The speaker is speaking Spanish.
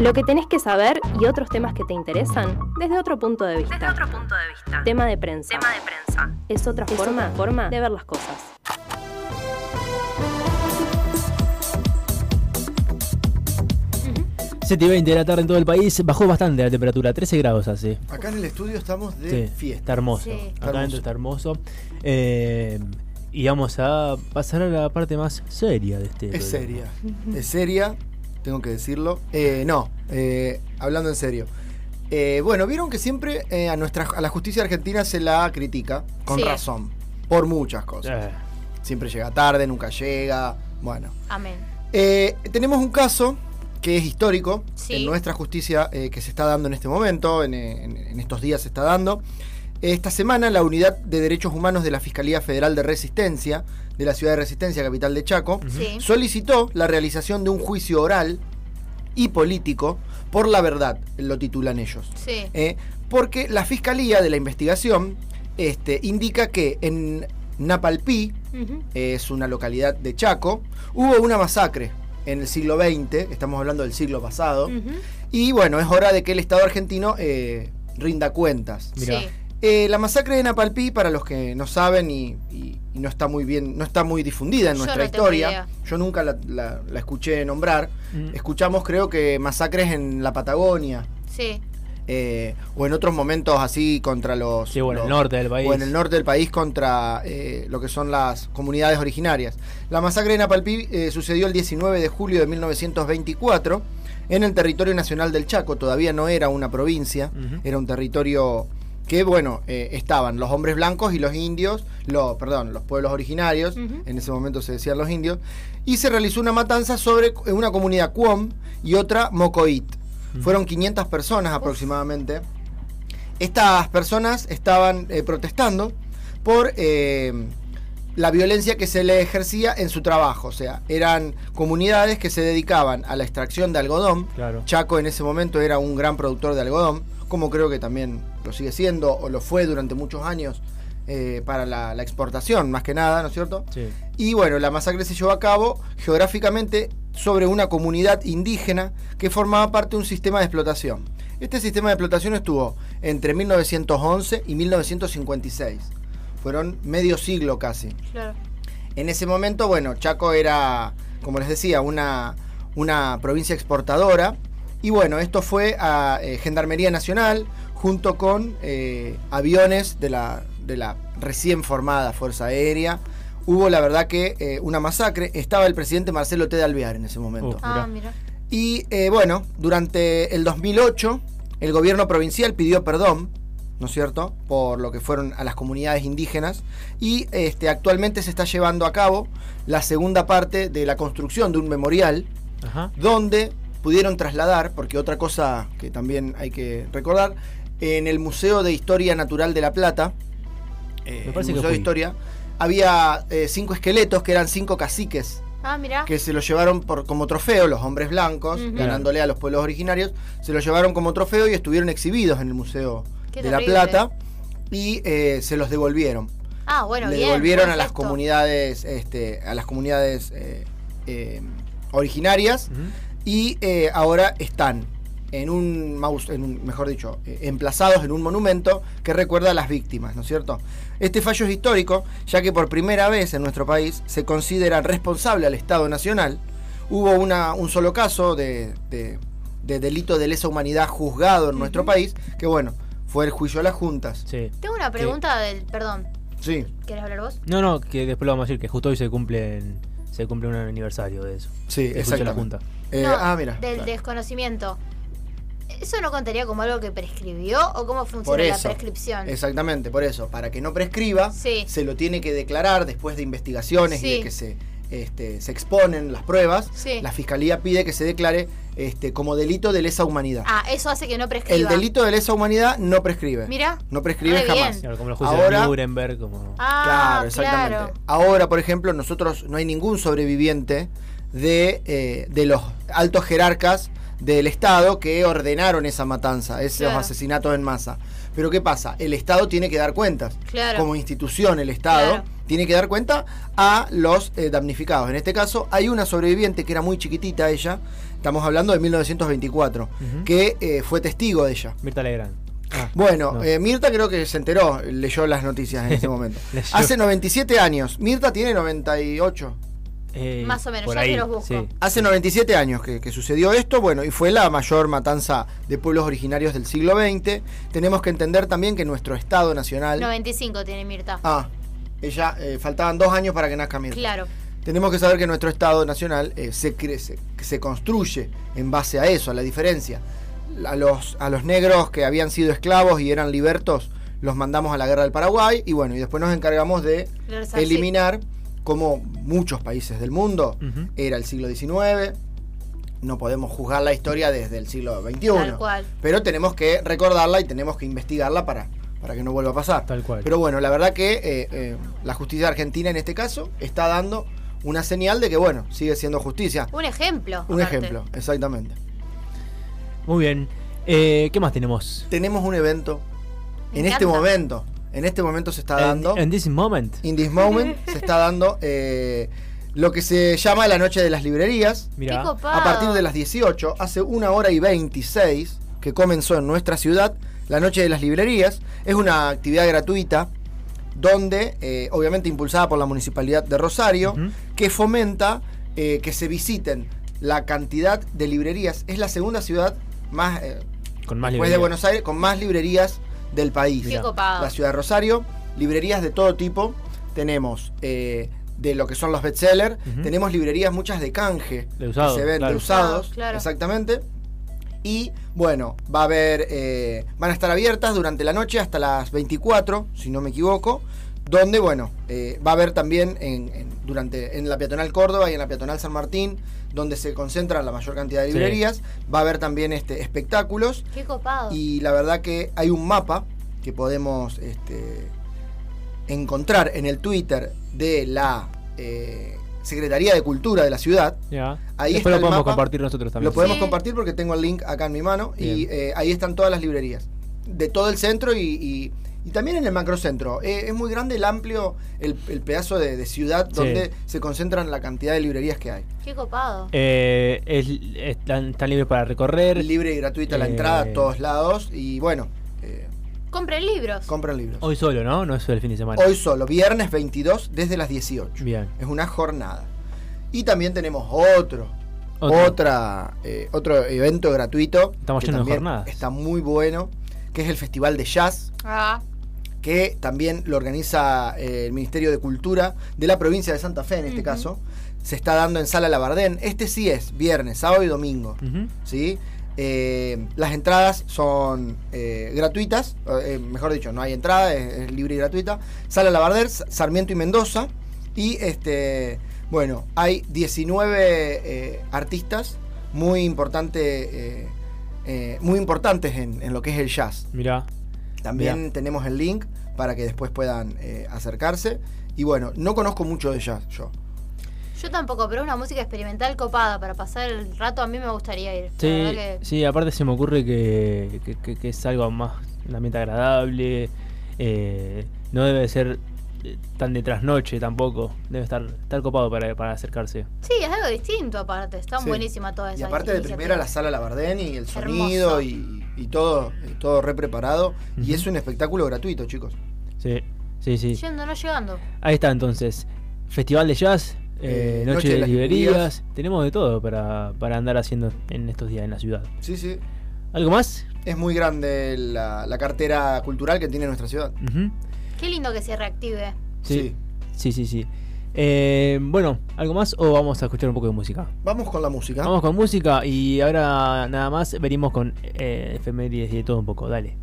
Lo que tenés que saber y otros temas que te interesan desde otro punto de vista. Desde otro punto de vista. Tema de prensa. Tema de prensa. Es otra Es forma, otra forma de ver las cosas. Y 20 de la tarde en todo el país. Bajó bastante la temperatura, 13 grados hace. Acá en el estudio estamos de Sí, fiesta. Está hermoso. Sí. Acá Está hermoso. está hermoso. Eh, y vamos a pasar a la parte más seria de este. Es programa. seria. Es seria, tengo que decirlo. Eh, no, eh, hablando en serio. Eh, bueno, vieron que siempre eh, a, nuestra, a la justicia argentina se la critica, con Sí. razón, por muchas cosas. Siempre llega tarde, nunca llega. Bueno. Amén. Eh, tenemos un caso que es histórico Sí. en nuestra justicia eh, que se está dando en este momento, en, en- en estos días se está dando. Esta semana la Unidad de Derechos Humanos de la Fiscalía Federal de Resistencia, de la ciudad de Resistencia, capital de Chaco, Sí. solicitó la realización de un juicio oral y político por la verdad, lo titulan ellos. Sí. Eh, porque la Fiscalía de la investigación este, indica que en Napalpí, es una localidad de Chaco, hubo una masacre en el siglo XX, estamos hablando del siglo pasado, y bueno, es hora de que el Estado argentino eh, rinda cuentas. Mirá. Sí. Eh, la masacre de Napalpí, para los que no saben y, y- y no está muy bien, no está muy difundida en Yo nuestra no historia, idea. yo nunca la, la- la escuché nombrar, Mm. escuchamos creo que masacres en la Patagonia, Sí. eh, o en otros momentos así contra los... Sí, bueno, los- el norte del país. o en el norte del país contra eh, lo que son las comunidades originarias. La masacre de Napalpí eh, sucedió el 19 de julio de 1924 en el territorio nacional del Chaco. Todavía no era una provincia, era un territorio que, bueno, eh, estaban los hombres blancos y los indios, lo, perdón, los pueblos originarios, en ese momento se decían los indios, y se realizó una matanza sobre una comunidad Cuom y otra Mocoit. Fueron 500 personas aproximadamente. Estas personas estaban eh, protestando por eh, la violencia que se le ejercía en su trabajo. O sea, eran comunidades que se dedicaban a la extracción de algodón. Claro. Chaco en ese momento era un gran productor de algodón, como creo que también lo sigue siendo o lo fue durante muchos años eh, para la, la exportación, más que nada, ¿no es cierto? Sí. Y bueno, la masacre se llevó a cabo geográficamente sobre una comunidad indígena que formaba parte de un sistema de explotación. Este sistema de explotación estuvo entre 1911 y 1956. Fueron medio siglo casi. Claro. En ese momento, bueno, Chaco era, como les decía, una, una provincia exportadora. Y bueno, esto fue a eh, Gendarmería Nacional junto con eh, aviones de la, de la recién formada Fuerza Aérea. Hubo, la verdad, que eh, una masacre. Estaba el presidente Marcelo T. de Alvear en ese momento. Ah, mira. Y eh, bueno, durante el 2008, el gobierno provincial pidió perdón, ¿no es cierto?, por lo que fueron a las comunidades indígenas. Y este, actualmente se está llevando a cabo la segunda parte de la construcción de un memorial Ajá. donde pudieron trasladar, porque otra cosa que también hay que recordar, en el Museo de Historia Natural de La Plata, eh, Me el parece que Museo de. Historia, había eh, cinco esqueletos que eran cinco caciques Ah, que se lo llevaron por, como trofeo los hombres blancos, ganándole a los pueblos originarios, se lo llevaron como trofeo y estuvieron exhibidos en el Museo Qué de La. Plata y eh, se los devolvieron. Ah, bueno, Le bien. devolvieron a las comunidades, este, a las comunidades eh, eh, originarias. Y eh, ahora están en un, maus- en un mejor dicho, eh, emplazados en un monumento que recuerda a las víctimas, ¿no es cierto? Este fallo es histórico, ya que por primera vez en nuestro país se considera responsable al Estado Nacional. Hubo una, un solo caso de, de- de delito de lesa humanidad juzgado en nuestro país, que bueno, fue el juicio a las juntas. Sí. Tengo una pregunta del. Perdón. Sí, ¿Querés hablar vos? No, no, que después lo vamos a decir que justo hoy se cumple se cumple un aniversario de eso. sí, de la. Junta. Eh, No, ah, mira. Del claro. desconocimiento. ¿Eso no contaría como algo que prescribió o cómo Por funciona la prescripción? Exactamente, por eso. Para que no prescriba, Sí. se lo tiene que declarar después de investigaciones y de que se, este, se exponen las pruebas. Sí. La fiscalía pide que se declare este, como delito de lesa humanidad. Ah, eso hace que no El prescriba. delito de lesa humanidad no prescribe. Mira. No prescribe Re jamás. Claro, como los juicios Ahora- de Nuremberg, como. Ah, Claro, exactamente. claro. Ahora, por ejemplo, nosotros no hay ningún sobreviviente de, eh, de los altos jerarcas del Estado que ordenaron esa matanza, esos Claro. asesinatos en masa. Pero ¿qué pasa? El Estado tiene que dar cuentas. Claro. Como institución, el Estado Claro. Tiene que dar cuenta a los eh, damnificados. En este caso, hay una sobreviviente que era muy chiquitita ella, estamos hablando de 1924, Ujú. que eh, fue testigo de ella. Mirta Legrand. Ah, Bueno, no. eh, Mirta creo que se enteró, leyó las noticias en ese momento. Hace 97 años, Mirta tiene 98. eh, Más o menos, por ya ahí, se los busco. sí. Hace 97 años que, que sucedió esto, bueno, y fue la mayor matanza de pueblos originarios del siglo XX. Tenemos que entender también que nuestro Estado Nacional... 95 tiene Mirta. Ah, ella, eh, faltaban dos años para que nazca Mirta. Claro. Tenemos que saber que nuestro Estado Nacional eh, se, crece, se construye en base a eso, a la diferencia. A los, a los negros que habían sido esclavos y eran libertos, los mandamos a la guerra del Paraguay y bueno, y después nos encargamos de eliminar, como muchos países del mundo, era el siglo XIX. No podemos juzgar la historia desde el siglo XXI. Tal cual. Pero tenemos que recordarla y tenemos que investigarla para, para que no vuelva a pasar. Tal cual. Pero bueno, la verdad que eh, eh, la justicia argentina en este caso está dando una señal de que, bueno, sigue siendo justicia. Un ejemplo. Un aparte. ejemplo, exactamente. Muy bien. Eh, ¿Qué más tenemos? Tenemos un evento Me en este momento. En este momento se está dando. En, this moment. In this moment se está dando eh, lo que se llama la noche de las librerías. Qué copado. A partir de las 18, hace una hora y 26 que comenzó en nuestra ciudad la Noche de las Librerías. Es una actividad gratuita donde, eh, obviamente impulsada por la Municipalidad de Rosario, que fomenta eh, que se visiten la cantidad de librerías. Es la segunda ciudad más, eh, Con más después de. Buenos Aires, con más librerías del país. Qué. La ciudad de Rosario, librerías de todo tipo. Tenemos eh, de lo que son los bestsellers, Ujú. tenemos librerías muchas de canje, De usados, que se ven claro. de usados, Ah, claro. exactamente. Y bueno, va a haber, eh, van a estar abiertas durante la noche hasta las 24, si no me equivoco, donde bueno, eh, va a haber también en, en- durante, en la peatonal Córdoba y en la peatonal San Martín, donde se concentran la mayor cantidad de Sí. librerías, va a haber también este, espectáculos Qué copado. y la verdad que hay un mapa que podemos este, encontrar en el Twitter de la eh, Secretaría de Cultura de la ciudad. Ya. Ahí Después está lo podemos mapa. compartir nosotros también. Lo podemos Sí. compartir porque tengo el link acá en mi mano y eh, ahí están todas las librerías de todo el centro y, y- y también en el macrocentro. Eh, es muy grande el amplio, el, el pedazo de, de ciudad Sí. donde se concentran la cantidad de librerías que hay. Qué copado. Eh, es- están, están libres para recorrer. Libre y gratuita la Eh. entrada a todos lados y bueno, eh, Compren libros. compran libros. Hoy solo, ¿no? No es el fin de semana. Hoy solo, viernes 22 desde las 18. Bien. Es una jornada. Y también tenemos otro, Otro. otra, eh, otro evento gratuito. Estamos llenos de jornadas. Está muy bueno, que es el Festival de Jazz, Ah, que también lo organiza eh, el Ministerio de Cultura de la provincia de Santa Fe en este caso. Se está dando en Sala Labardén. Este sí es viernes, sábado y domingo. ¿sí? Eh, las entradas son eh, gratuitas, eh, mejor dicho, no hay entrada, es, es libre y gratuita. Sala Labarder, Sa- Sarmiento y Mendoza. Y este, bueno, hay 19 eh, artistas muy, importante, muy importantes en, en lo que es el jazz. Mirá. También Mirá. tenemos el link para que después puedan acercarse. Y bueno, no conozco mucho de jazz yo. Yo tampoco, pero una música experimental copada para pasar el rato a mí me gustaría ir. Sí, que- sí, aparte se me ocurre que, que- que- que es algo más, un ambiente agradable. eh, no debe ser eh, tan de trasnoche tampoco. Debe estar, estar copado para, para acercarse. Sí, es algo distinto aparte. Está Sí. buenísima toda esa Y aparte de primera la sala Labardén y el sonido y, y todo, eh, todo re preparado. Y es un espectáculo gratuito, chicos. Sí, sí, sí. Yendo, no llegando. Ahí está entonces. Festival de jazz, eh, Eh, Noche, de, las librerías. librerías. Tenemos de todo para, para andar haciendo en estos días en la ciudad. Sí, sí. ¿Algo más? Es muy grande la, la cartera cultural que tiene nuestra ciudad. Qué lindo que se reactive. Sí, sí, sí. sí. Eh, bueno, ¿algo más o vamos a escuchar un poco de música? Vamos con la música. Vamos con música y ahora nada más venimos con eh, efemérides y de todo un poco. Dale.